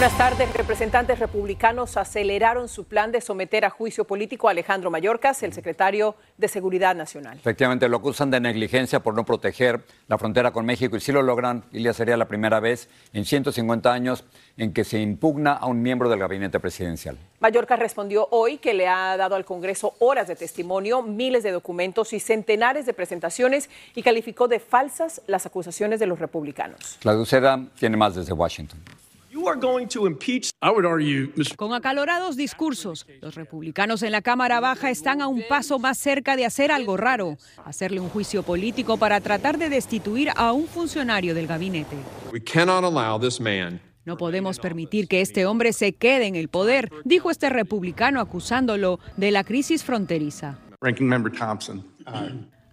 Buenas tardes. Representantes republicanos aceleraron su plan de someter a juicio político a Alejandro Mayorkas, el secretario de Seguridad Nacional. Efectivamente, lo acusan de negligencia por no proteger la frontera con México y si lo logran, Ilia sería la primera vez en 150 años en que se impugna a un miembro del gabinete presidencial. Mayorkas respondió hoy que le ha dado al Congreso horas de testimonio, miles de documentos y centenares de presentaciones y calificó de falsas las acusaciones de los republicanos. La Duceda tiene más desde Washington. Con acalorados discursos, los republicanos en la Cámara Baja están a un paso más cerca de hacer algo raro, hacerle un juicio político para tratar de destituir a un funcionario del gabinete. No podemos permitir que este hombre se quede en el poder, dijo este republicano acusándolo de la crisis fronteriza.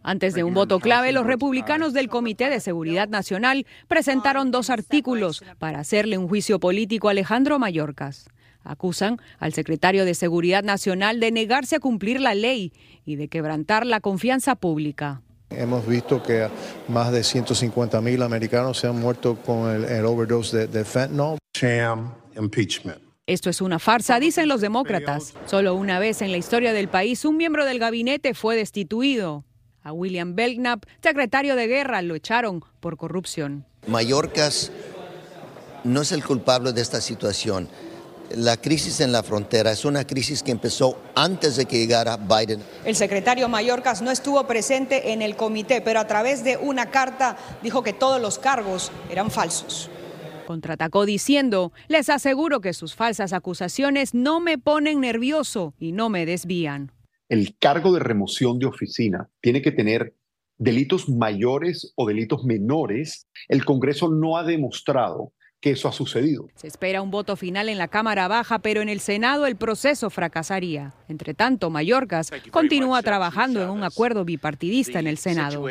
Antes de un voto clave, los republicanos del Comité de Seguridad Nacional presentaron dos artículos para hacerle un juicio político a Alejandro Mayorkas. Acusan al secretario de Seguridad Nacional de negarse a cumplir la ley y de quebrantar la confianza pública. Hemos visto que más de 150 mil americanos se han muerto con el, overdose de, de fentanyl. Sham impeachment. Esto es una farsa, dicen los demócratas. Solo una vez en la historia del país un miembro del gabinete fue destituido. A William Belknap, secretario de guerra, lo echaron por corrupción. Mallorcas no es el culpable de esta situación. La crisis en la frontera es una crisis que empezó antes de que llegara Biden. El secretario Mallorcas no estuvo presente en el comité, pero a través de una carta dijo que todos los cargos eran falsos. Contraatacó diciendo, les aseguro que sus falsas acusaciones no me ponen nervioso y no me desvían el cargo de remoción de oficina tiene que tener delitos mayores o delitos menores, el Congreso no ha demostrado que eso ha sucedido. Se espera un voto final en la Cámara Baja, pero en el Senado el proceso fracasaría. Entre tanto, Mayorkas continúa trabajando en un acuerdo bipartidista en el Senado.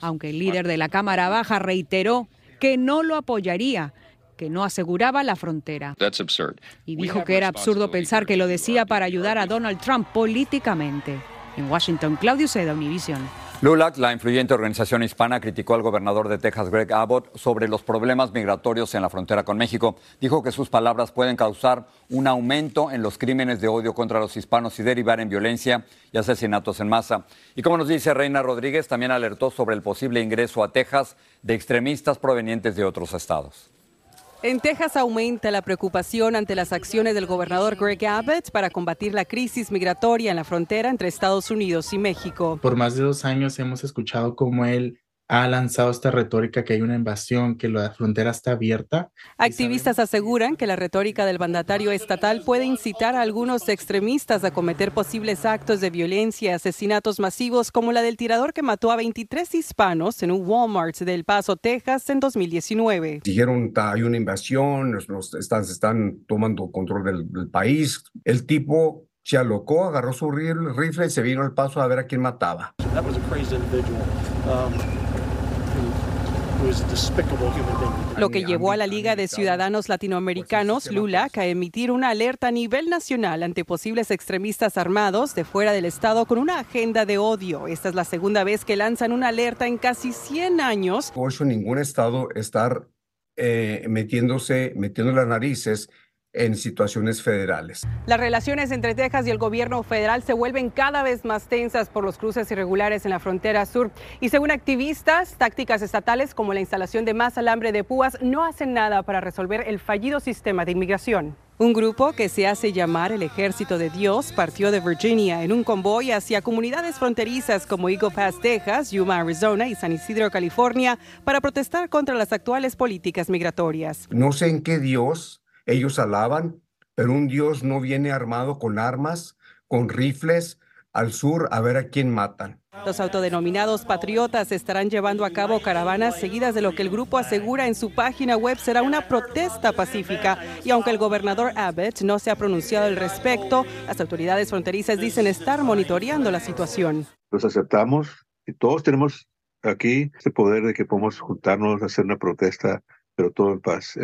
Aunque el líder de la Cámara Baja reiteró que no lo apoyaría, que no aseguraba la frontera. Y dijo que era absurdo pensar que lo decía para ayudar a Donald Trump políticamente. En Washington, Claudio Seda, Univision. LULAC, la influyente organización hispana, criticó al gobernador de Texas, Greg Abbott, sobre los problemas migratorios en la frontera con México. Dijo que sus palabras pueden causar un aumento en los crímenes de odio contra los hispanos y derivar en violencia y asesinatos en masa. Y como nos dice Reina Rodríguez, también alertó sobre el posible ingreso a Texas de extremistas provenientes de otros estados. En Texas aumenta la preocupación ante las acciones del gobernador Greg Abbott para combatir la crisis migratoria en la frontera entre Estados Unidos y México. Por más de dos años hemos escuchado cómo él ha lanzado esta retórica que hay una invasión, que la frontera está abierta. Activistas aseguran que la retórica del mandatario estatal puede incitar a algunos extremistas a cometer posibles actos de violencia y asesinatos masivos como la del tirador que mató a 23 hispanos en un Walmart del Paso, Texas en 2019. Dijeron hay una invasión, los, están, están tomando control del, país. El tipo se alocó, agarró su rifle y se vino al paso a ver a quién mataba. Lo que llevó a la Liga de Ciudadanos Latinoamericanos, LULAC, a emitir una alerta a nivel nacional ante posibles extremistas armados de fuera del Estado con una agenda de odio. Esta es la segunda vez que lanzan una alerta en casi 100 años. Por eso ningún Estado estar eh, metiéndose, metiendo las narices en situaciones federales. Las relaciones entre Texas y el gobierno federal se vuelven cada vez más tensas por los cruces irregulares en la frontera sur y según activistas, tácticas estatales como la instalación de más alambre de púas no hacen nada para resolver el fallido sistema de inmigración. Un grupo que se hace llamar el Ejército de Dios partió de Virginia en un convoy hacia comunidades fronterizas como Eagle Pass, Texas, Yuma, Arizona y San Isidro, California, para protestar contra las actuales políticas migratorias. No sé en qué Dios ellos alaban, pero un Dios no viene armado con armas, con rifles, al sur a ver a quién matan. Los autodenominados patriotas estarán llevando a cabo caravanas seguidas de lo que el grupo asegura en su página web será una protesta pacífica. Y aunque el gobernador Abbott no se ha pronunciado al respecto, las autoridades fronterizas dicen estar monitoreando la situación. Los aceptamos y todos tenemos aquí ese poder de que podemos juntarnos, hacer una protesta pero todo en paz,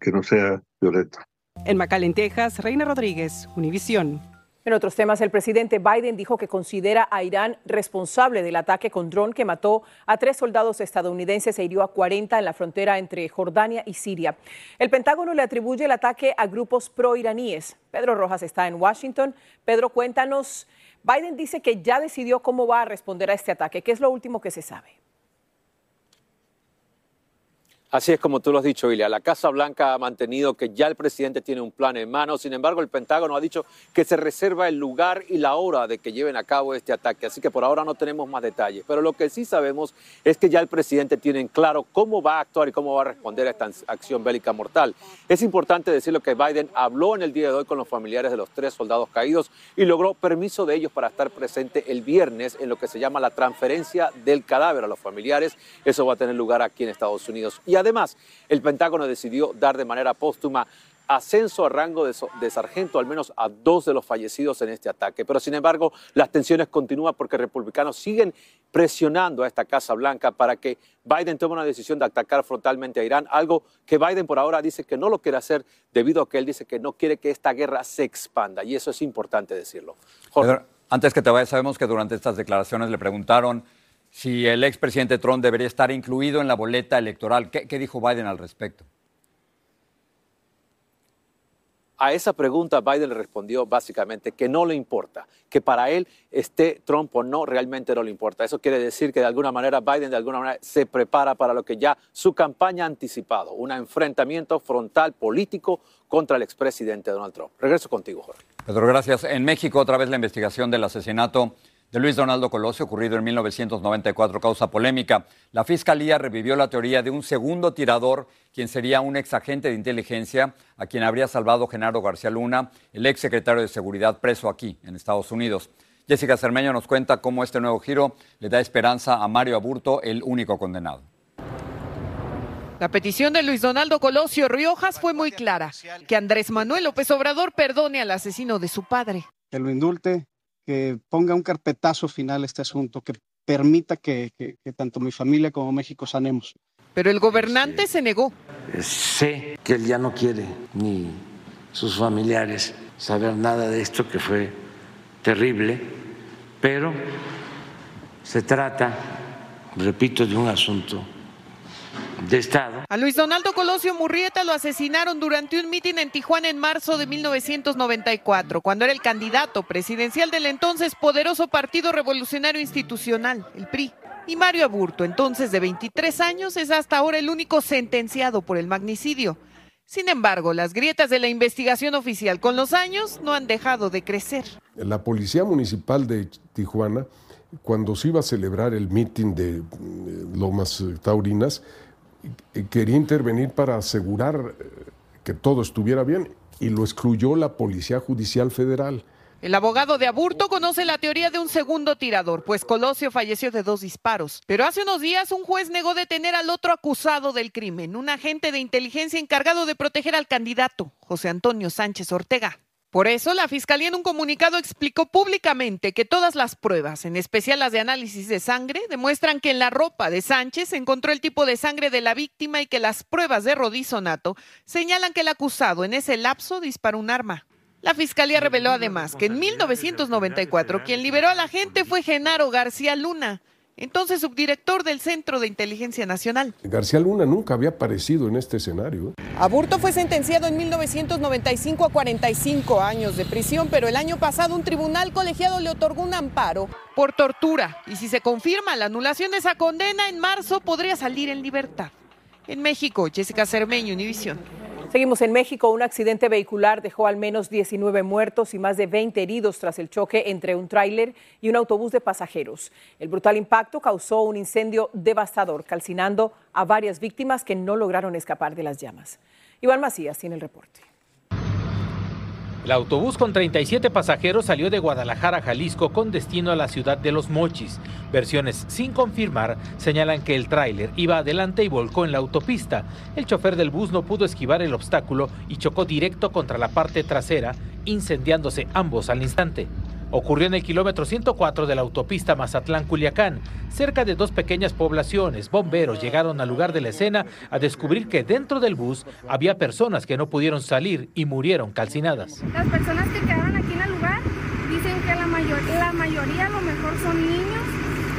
que no sea violento. En McAllen, Texas, Reina Rodríguez, Univisión. En otros temas, el presidente Biden dijo que considera a Irán responsable del ataque con dron que mató a tres soldados estadounidenses e hirió a 40 en la frontera entre Jordania y Siria. El Pentágono le atribuye el ataque a grupos pro-iraníes. Pedro Rojas está en Washington. Pedro, cuéntanos. Biden dice que ya decidió cómo va a responder a este ataque. ¿Qué es lo último que se sabe? Así es como tú lo has dicho, Ilia. La Casa Blanca ha mantenido que ya el presidente tiene un plan en mano. Sin embargo, el Pentágono ha dicho que se reserva el lugar y la hora de que lleven a cabo este ataque. Así que por ahora no tenemos más detalles. Pero lo que sí sabemos es que ya el presidente tiene en claro cómo va a actuar y cómo va a responder a esta acción bélica mortal. Es importante decirlo que Biden habló en el día de hoy con los familiares de los tres soldados caídos y logró permiso de ellos para estar presente el viernes en lo que se llama la transferencia del cadáver a los familiares. Eso va a tener lugar aquí en Estados Unidos. Además, el Pentágono decidió dar de manera póstuma ascenso a rango de, sargento al menos a dos de los fallecidos en este ataque. Pero sin embargo, las tensiones continúan porque republicanos siguen presionando a esta Casa Blanca para que Biden tome una decisión de atacar frontalmente a Irán, algo que Biden por ahora dice que no lo quiere hacer debido a que él dice que no quiere que esta guerra se expanda. Y eso es importante decirlo. antes que te vayas, sabemos que durante estas declaraciones le preguntaron si el expresidente Trump debería estar incluido en la boleta electoral. ¿Qué, dijo Biden al respecto? A esa pregunta Biden le respondió básicamente que no le importa, que para él esté Trump o no realmente no le importa. Eso quiere decir que de alguna manera Biden de alguna manera se prepara para lo que ya su campaña ha anticipado, un enfrentamiento frontal político contra el expresidente Donald Trump. Regreso contigo, Jorge. Pedro, gracias. En México otra vez la investigación del asesinato de Luis Donaldo Colosio, ocurrido en 1994, causa polémica. La Fiscalía revivió la teoría de un segundo tirador, quien sería un ex agente de inteligencia, a quien habría salvado Genaro García Luna, el ex secretario de Seguridad preso aquí, en Estados Unidos. Jessica Cermeño nos cuenta cómo este nuevo giro le da esperanza a Mario Aburto, el único condenado. La petición de Luis Donaldo Colosio Riojas fue muy clara, que Andrés Manuel López Obrador perdone al asesino de su padre. Que lo indulte, que ponga un carpetazo final a este asunto, que permita que, tanto mi familia como México sanemos. Pero el gobernante se negó. Sé que él ya no quiere ni sus familiares saber nada de esto que fue terrible, pero se trata, repito, de un asunto de Estado. A Luis Donaldo Colosio Murrieta lo asesinaron durante un mitin en Tijuana en marzo de 1994, cuando era el candidato presidencial del entonces poderoso Partido Revolucionario Institucional, el PRI. Y Mario Aburto, entonces de 23 años, es hasta ahora el único sentenciado por el magnicidio. Sin embargo, las grietas de la investigación oficial con los años no han dejado de crecer. La Policía Municipal de Tijuana, cuando se iba a celebrar el mitin de eh, Lomas Taurinas, quería intervenir para asegurar eh, que todo estuviera bien y lo excluyó la Policía Judicial Federal. El abogado de Aburto conoce la teoría de un segundo tirador, pues Colosio falleció de dos disparos. Pero hace unos días un juez negó detener al otro acusado del crimen, un agente de inteligencia encargado de proteger al candidato, José Antonio Sánchez Ortega. Por eso, la Fiscalía en un comunicado explicó públicamente que todas las pruebas, en especial las de análisis de sangre, demuestran que en la ropa de Sánchez se encontró el tipo de sangre de la víctima y que las pruebas de rodizonato señalan que el acusado en ese lapso disparó un arma. La Fiscalía reveló además que en 1994 quien liberó a la gente fue Genaro García Luna, entonces subdirector del Centro de Inteligencia Nacional. García Luna nunca había aparecido en este escenario. Aburto fue sentenciado en 1995 a 45 años de prisión, pero el año pasado un tribunal colegiado le otorgó un amparo por tortura. Y si se confirma la anulación de esa condena, en marzo podría salir en libertad. En México, Jessica Cermeño, Univisión. Seguimos en México. Un accidente vehicular dejó al menos 19 muertos y más de 20 heridos tras el choque entre un tráiler y un autobús de pasajeros. El brutal impacto causó un incendio devastador, calcinando a varias víctimas que no lograron escapar de las llamas. Iván Macías tiene el reporte. El autobús con 37 pasajeros salió de Guadalajara, Jalisco, con destino a la ciudad de Los Mochis. Versiones sin confirmar señalan que el tráiler iba adelante y volcó en la autopista. El chofer del bus no pudo esquivar el obstáculo y chocó directo contra la parte trasera, incendiándose ambos al instante. Ocurrió en el kilómetro 104 de la autopista Mazatlán-Culiacán. Cerca de dos pequeñas poblaciones, bomberos llegaron al lugar de la escena a descubrir que dentro del bus había personas que no pudieron salir y murieron calcinadas. Las personas que quedaron aquí en el lugar dicen que la, mayor, la mayoría a lo mejor son niños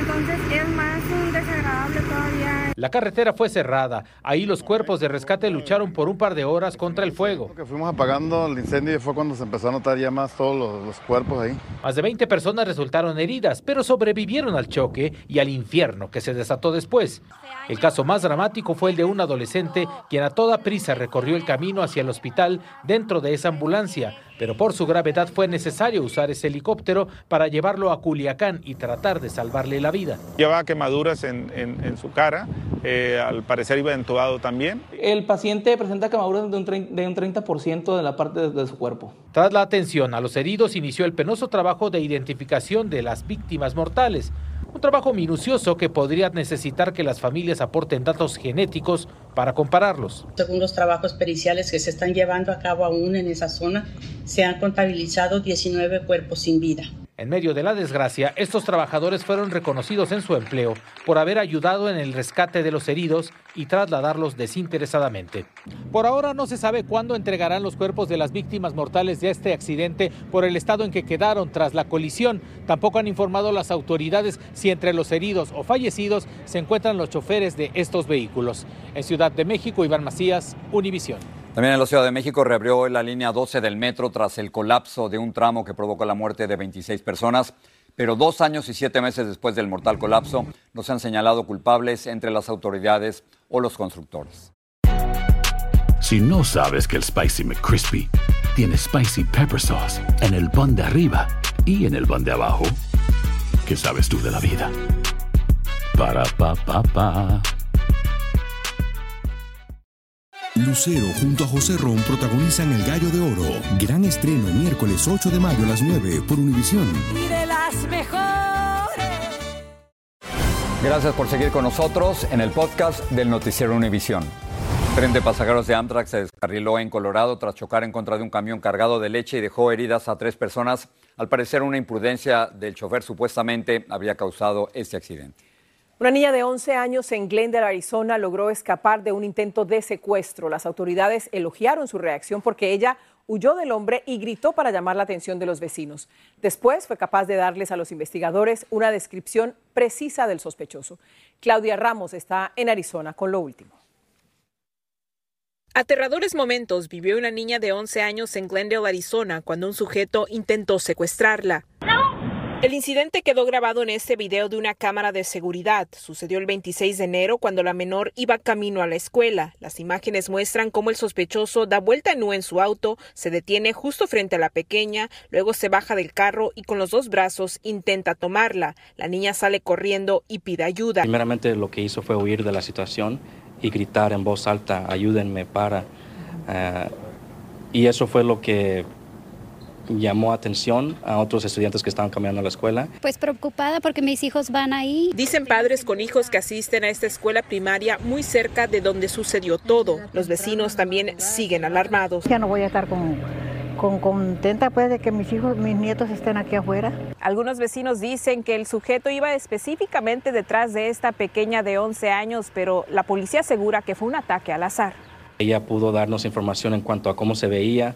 entonces es más desagradable todavía. La carretera fue cerrada. Ahí los cuerpos de rescate lucharon por un par de horas contra el fuego. Que fuimos apagando el incendio y fue cuando se empezó a notar ya más todos los, los cuerpos ahí. Más de 20 personas resultaron heridas, pero sobrevivieron al choque y al infierno que se desató después. El caso más dramático fue el de un adolescente quien a toda prisa recorrió el camino hacia el hospital dentro de esa ambulancia, pero por su gravedad fue necesario usar ese helicóptero para llevarlo a Culiacán y tratar de salvarle la vida. Llevaba quemaduras en, en, su cara, eh, al parecer iba entubado también. El paciente presenta quemaduras de un, de un 30% de la parte de, de su cuerpo. Tras la atención a los heridos, inició el penoso trabajo de identificación de las víctimas mortales. Un trabajo minucioso que podría necesitar que las familias aporten datos genéticos para compararlos. Según los trabajos periciales que se están llevando a cabo aún en esa zona, se han contabilizado 19 cuerpos sin vida. En medio de la desgracia, estos trabajadores fueron reconocidos en su empleo por haber ayudado en el rescate de los heridos y trasladarlos desinteresadamente. Por ahora no se sabe cuándo entregarán los cuerpos de las víctimas mortales de este accidente por el estado en que quedaron tras la colisión. Tampoco han informado las autoridades si entre los heridos o fallecidos se encuentran los choferes de estos vehículos. En Ciudad de México, Iván Macías, Univisión. También en la Ciudad de México reabrió la línea 12 del metro tras el colapso de un tramo que provocó la muerte de 26 personas. Pero dos años y siete meses después del mortal colapso, no se han señalado culpables entre las autoridades o los constructores. Si no sabes que el Spicy McCrispy tiene Spicy Pepper Sauce en el pan de arriba y en el pan de abajo, ¿qué sabes tú de la vida? Para, pa, pa, pa. Lucero junto a José Ron protagonizan El Gallo de Oro. Gran estreno miércoles 8 de mayo a las 9 por Univisión. Y de las mejores. Gracias por seguir con nosotros en el podcast del Noticiero Univisión. tren de pasajeros de Amtrak se descarriló en Colorado tras chocar en contra de un camión cargado de leche y dejó heridas a tres personas. Al parecer, una imprudencia del chofer supuestamente habría causado este accidente. Una niña de 11 años en Glendale, Arizona, logró escapar de un intento de secuestro. Las autoridades elogiaron su reacción porque ella huyó del hombre y gritó para llamar la atención de los vecinos. Después fue capaz de darles a los investigadores una descripción precisa del sospechoso. Claudia Ramos está en Arizona con lo último. Aterradores momentos vivió una niña de 11 años en Glendale, Arizona, cuando un sujeto intentó secuestrarla. El incidente quedó grabado en este video de una cámara de seguridad. Sucedió el 26 de enero cuando la menor iba camino a la escuela. Las imágenes muestran cómo el sospechoso da vuelta en U en su auto, se detiene justo frente a la pequeña, luego se baja del carro y con los dos brazos intenta tomarla. La niña sale corriendo y pide ayuda. Primeramente lo que hizo fue huir de la situación y gritar en voz alta, ayúdenme para... Uh, y eso fue lo que llamó atención a otros estudiantes que estaban caminando a la escuela. Pues preocupada porque mis hijos van ahí. Dicen padres con hijos que asisten a esta escuela primaria muy cerca de donde sucedió todo. Los vecinos también siguen alarmados. Ya no voy a estar con con, contenta pues de que mis hijos, mis nietos estén aquí afuera. Algunos vecinos dicen que el sujeto iba específicamente detrás de esta pequeña de 11 años, pero la policía asegura que fue un ataque al azar. Ella pudo darnos información en cuanto a cómo se veía,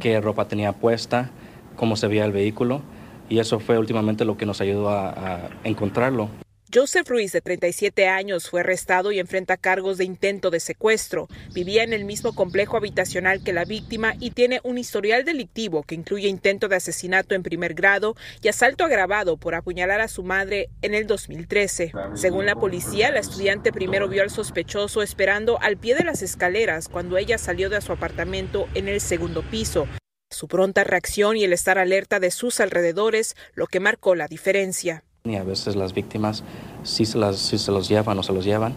qué ropa tenía puesta, cómo se veía el vehículo y eso fue últimamente lo que nos ayudó a, a encontrarlo. Joseph Ruiz, de 37 años, fue arrestado y enfrenta cargos de intento de secuestro. Vivía en el mismo complejo habitacional que la víctima y tiene un historial delictivo que incluye intento de asesinato en primer grado y asalto agravado por apuñalar a su madre en el 2013. Según la policía, la estudiante primero vio al sospechoso esperando al pie de las escaleras cuando ella salió de su apartamento en el segundo piso. Su pronta reacción y el estar alerta de sus alrededores lo que marcó la diferencia. Y a veces las víctimas sí se, las, sí se los llevan o se los llevan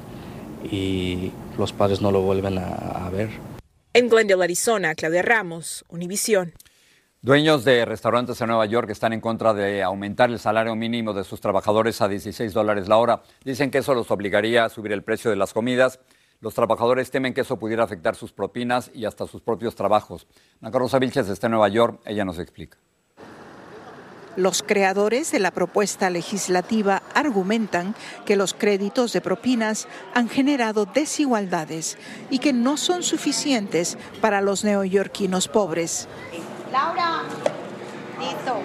y los padres no lo vuelven a, a ver. En Glendale, Arizona, Claudia Ramos, Univisión. Dueños de restaurantes en Nueva York están en contra de aumentar el salario mínimo de sus trabajadores a 16 dólares la hora. Dicen que eso los obligaría a subir el precio de las comidas. Los trabajadores temen que eso pudiera afectar sus propinas y hasta sus propios trabajos. Ana Rosa Vilches está en Nueva York, ella nos explica. Los creadores de la propuesta legislativa argumentan que los créditos de propinas han generado desigualdades y que no son suficientes para los neoyorquinos pobres. Laura, listo.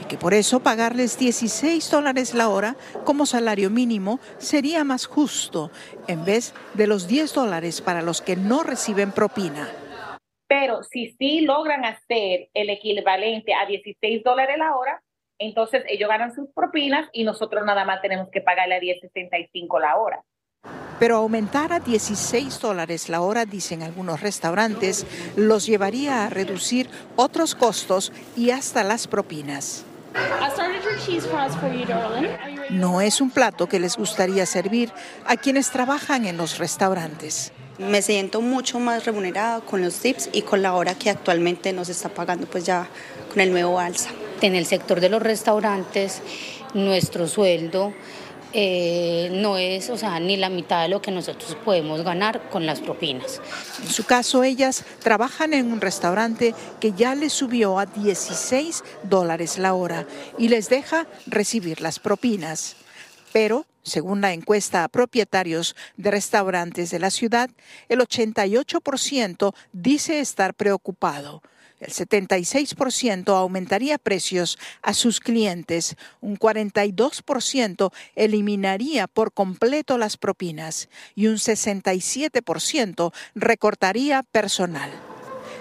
Y que por eso pagarles 16 dólares la hora como salario mínimo sería más justo en vez de los 10 dólares para los que no reciben propina. Pero si sí logran hacer el equivalente a 16 dólares la hora, entonces ellos ganan sus propinas y nosotros nada más tenemos que pagarle a 10.65 la hora. Pero aumentar a 16 dólares la hora, dicen algunos restaurantes, los llevaría a reducir otros costos y hasta las propinas. No es un plato que les gustaría servir a quienes trabajan en los restaurantes. Me siento mucho más remunerada con los tips y con la hora que actualmente nos está pagando pues ya con el nuevo alza. En el sector de los restaurantes, nuestro sueldo eh, no es, o sea, ni la mitad de lo que nosotros podemos ganar con las propinas. En su caso, ellas trabajan en un restaurante que ya les subió a 16 dólares la hora y les deja recibir las propinas. Pero, según la encuesta a propietarios de restaurantes de la ciudad, el 88% dice estar preocupado. El 76% aumentaría precios a sus clientes, un 42% eliminaría por completo las propinas y un 67% recortaría personal.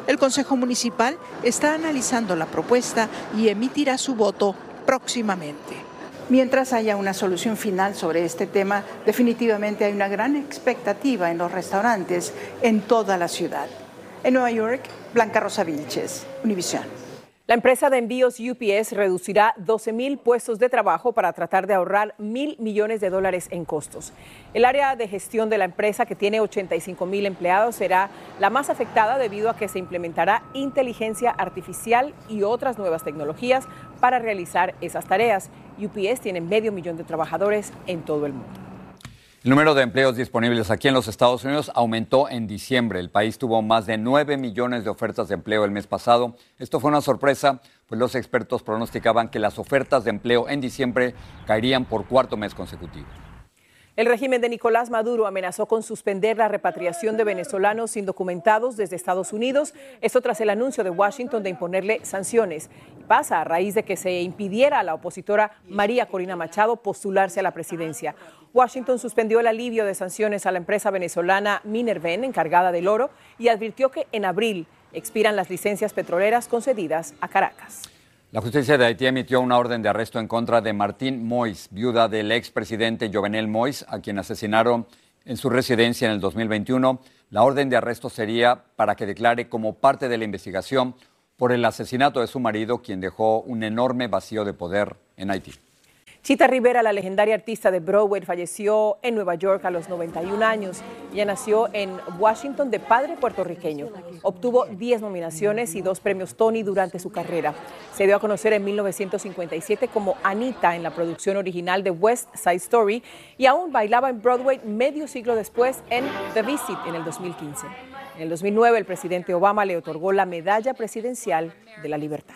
El Consejo Municipal está analizando la propuesta y emitirá su voto próximamente. Mientras haya una solución final sobre este tema, definitivamente hay una gran expectativa en los restaurantes en toda la ciudad. En Nueva York, Blanca Rosa Vilches, Univisión. La empresa de envíos UPS reducirá 12 mil puestos de trabajo para tratar de ahorrar mil millones de dólares en costos. El área de gestión de la empresa, que tiene 85 mil empleados, será la más afectada debido a que se implementará inteligencia artificial y otras nuevas tecnologías para realizar esas tareas. UPS tiene medio millón de trabajadores en todo el mundo. El número de empleos disponibles aquí en los Estados Unidos aumentó en diciembre. El país tuvo más de 9 millones de ofertas de empleo el mes pasado. Esto fue una sorpresa, pues los expertos pronosticaban que las ofertas de empleo en diciembre caerían por cuarto mes consecutivo. El régimen de Nicolás Maduro amenazó con suspender la repatriación de venezolanos indocumentados desde Estados Unidos, esto tras el anuncio de Washington de imponerle sanciones. Pasa a raíz de que se impidiera a la opositora María Corina Machado postularse a la presidencia. Washington suspendió el alivio de sanciones a la empresa venezolana Minerven, encargada del oro, y advirtió que en abril expiran las licencias petroleras concedidas a Caracas. La justicia de Haití emitió una orden de arresto en contra de Martín Mois, viuda del expresidente Jovenel Mois, a quien asesinaron en su residencia en el 2021. La orden de arresto sería para que declare como parte de la investigación por el asesinato de su marido, quien dejó un enorme vacío de poder en Haití. Chita Rivera, la legendaria artista de Broadway, falleció en Nueva York a los 91 años. Ella nació en Washington de padre puertorriqueño. Obtuvo 10 nominaciones y dos premios Tony durante su carrera. Se dio a conocer en 1957 como Anita en la producción original de West Side Story y aún bailaba en Broadway medio siglo después en The Visit en el 2015. En el 2009, el presidente Obama le otorgó la Medalla Presidencial de la Libertad.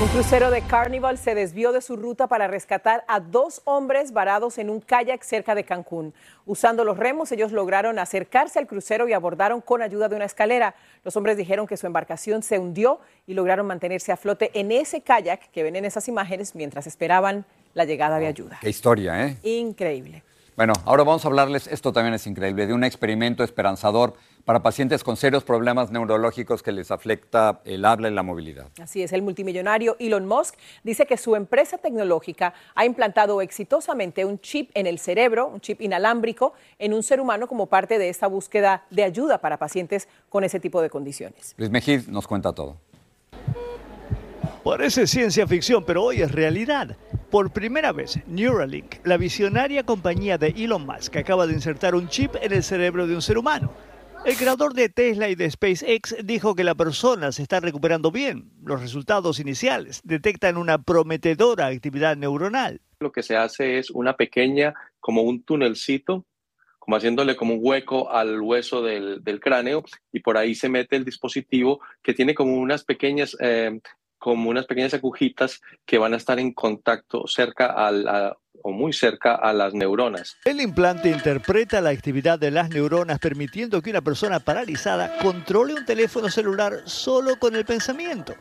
Un crucero de Carnival se desvió de su ruta para rescatar a dos hombres varados en un kayak cerca de Cancún. Usando los remos, ellos lograron acercarse al crucero y abordaron con ayuda de una escalera. Los hombres dijeron que su embarcación se hundió y lograron mantenerse a flote en ese kayak que ven en esas imágenes mientras esperaban la llegada de ayuda. Qué historia, ¿eh? Increíble. Bueno, ahora vamos a hablarles, esto también es increíble, de un experimento esperanzador para pacientes con serios problemas neurológicos que les afecta el habla y la movilidad. Así es, el multimillonario Elon Musk dice que su empresa tecnológica ha implantado exitosamente un chip en el cerebro, un chip inalámbrico, en un ser humano como parte de esta búsqueda de ayuda para pacientes con ese tipo de condiciones. Luis Mejid nos cuenta todo. Parece ciencia ficción, pero hoy es realidad. Por primera vez, Neuralink, la visionaria compañía de Elon Musk, acaba de insertar un chip en el cerebro de un ser humano. El creador de Tesla y de SpaceX dijo que la persona se está recuperando bien. Los resultados iniciales detectan una prometedora actividad neuronal. Lo que se hace es una pequeña, como un tunelcito, como haciéndole como un hueco al hueso del, cráneo y por ahí se mete el dispositivo que tiene como unas pequeñas eh, como unas pequeñas agujitas que van a estar en contacto cerca al, a, o muy cerca a las neuronas. El implante interpreta la actividad de las neuronas permitiendo que una persona paralizada controle un teléfono celular solo con el pensamiento.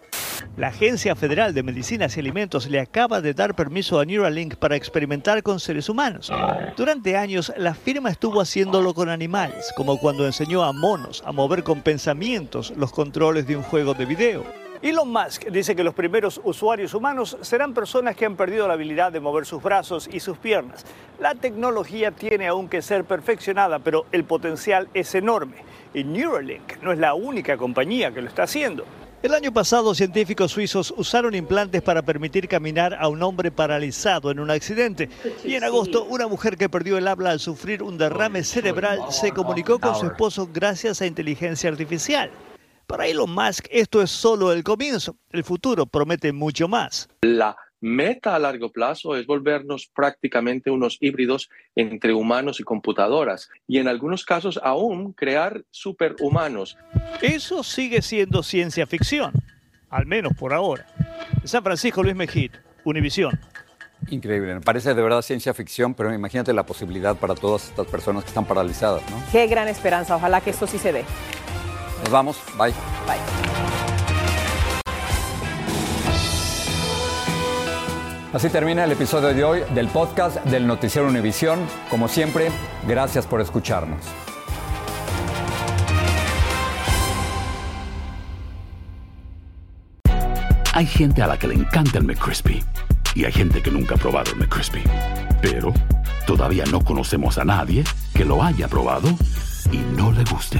La Agencia Federal de Medicinas y Alimentos le acaba de dar permiso a Neuralink para experimentar con seres humanos. Durante años, la firma estuvo haciéndolo con animales, como cuando enseñó a monos a mover con pensamientos los controles de un juego de video. Elon Musk dice que los primeros usuarios humanos serán personas que han perdido la habilidad de mover sus brazos y sus piernas. La tecnología tiene aún que ser perfeccionada, pero el potencial es enorme. Y Neuralink no es la única compañía que lo está haciendo. El año pasado, científicos suizos usaron implantes para permitir caminar a un hombre paralizado en un accidente. Y en agosto, una mujer que perdió el habla al sufrir un derrame cerebral se comunicó con su esposo gracias a inteligencia artificial. Para Elon Musk esto es solo el comienzo. El futuro promete mucho más. La meta a largo plazo es volvernos prácticamente unos híbridos entre humanos y computadoras y en algunos casos aún crear superhumanos. Eso sigue siendo ciencia ficción, al menos por ahora. San Francisco Luis Mejid, Univisión. Increíble, me parece de verdad ciencia ficción, pero imagínate la posibilidad para todas estas personas que están paralizadas, ¿no? Qué gran esperanza, ojalá que esto sí se dé. Nos vamos, bye. Bye. Así termina el episodio de hoy del podcast del Noticiero Univisión. Como siempre, gracias por escucharnos. Hay gente a la que le encanta el McCrispy y hay gente que nunca ha probado el McCrispy. Pero todavía no conocemos a nadie que lo haya probado y no le guste.